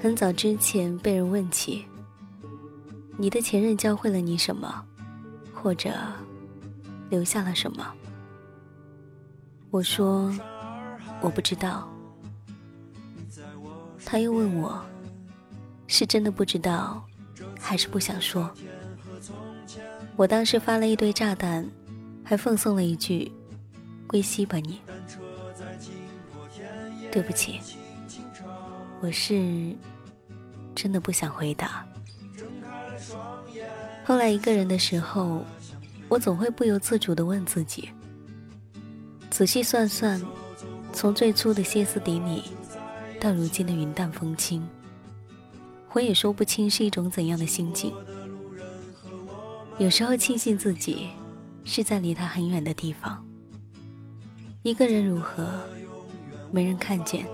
很早之前被人问起，你的前任教会了你什么，或者留下了什么？我说我不知道。他又问我，是真的不知道，还是不想说？我当时发了一堆炸弹，还奉送了一句“归西吧你”。对不起。我是真的不想回答。后来一个人的时候，我总会不由自主地问自己：仔细算算，从最初的歇斯底里，到如今的云淡风轻，我也说不清是一种怎样的心境。有时候庆幸自己是在离他很远的地方，一个人如何，没人看见。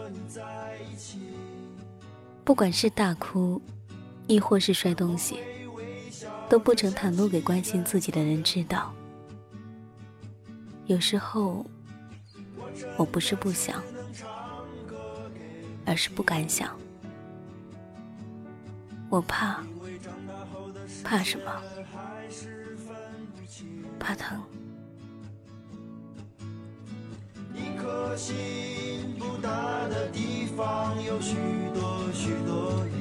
不管是大哭，亦或是摔东西，都不曾袒露给关心自己的人知道。有时候，我不是不想，而是不敢想。我怕，怕什么？怕疼。一颗心不大的地方有许。许多你，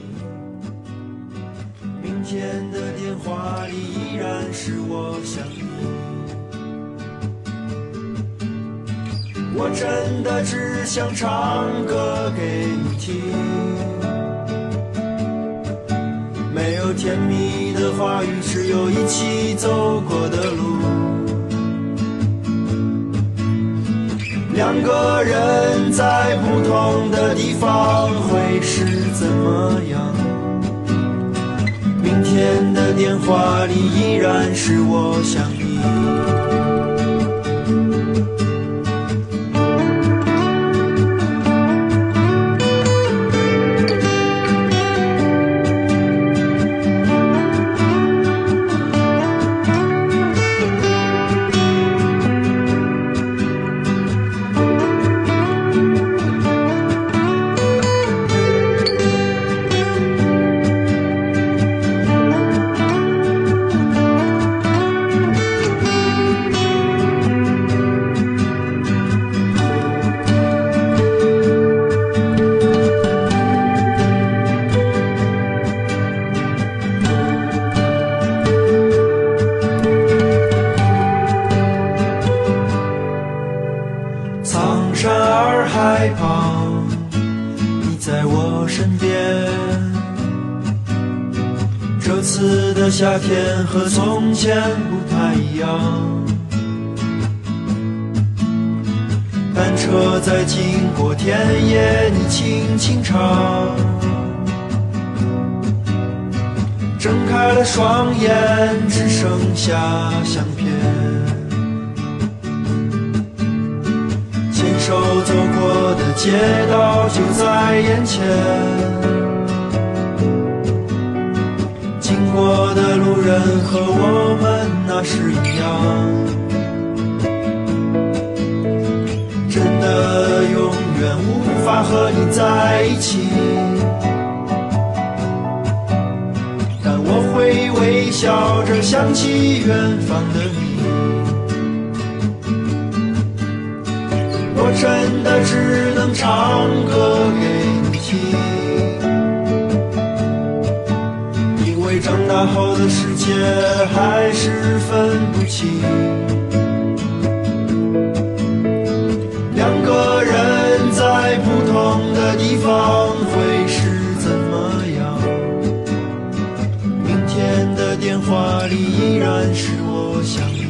明天的电话里依然是我想你。我真的只想唱歌给你听，没有甜蜜的话语，只有一起走过的路。两个人在不同的地方怎么样？明天的电话里依然是我想身边，这次的夏天和从前不太一样，单车在经过田野，你轻轻唱，睁开了双眼，只剩下相片，牵手走过街道就在眼前。经过的路人和我们那时一样，真的永远无法和你在一起，但我会微笑着想起远方的的只能唱歌给你听。因为长大后的世界还是分不清，两个人在不同的地方会是怎么样？明天的电话里依然是我想你。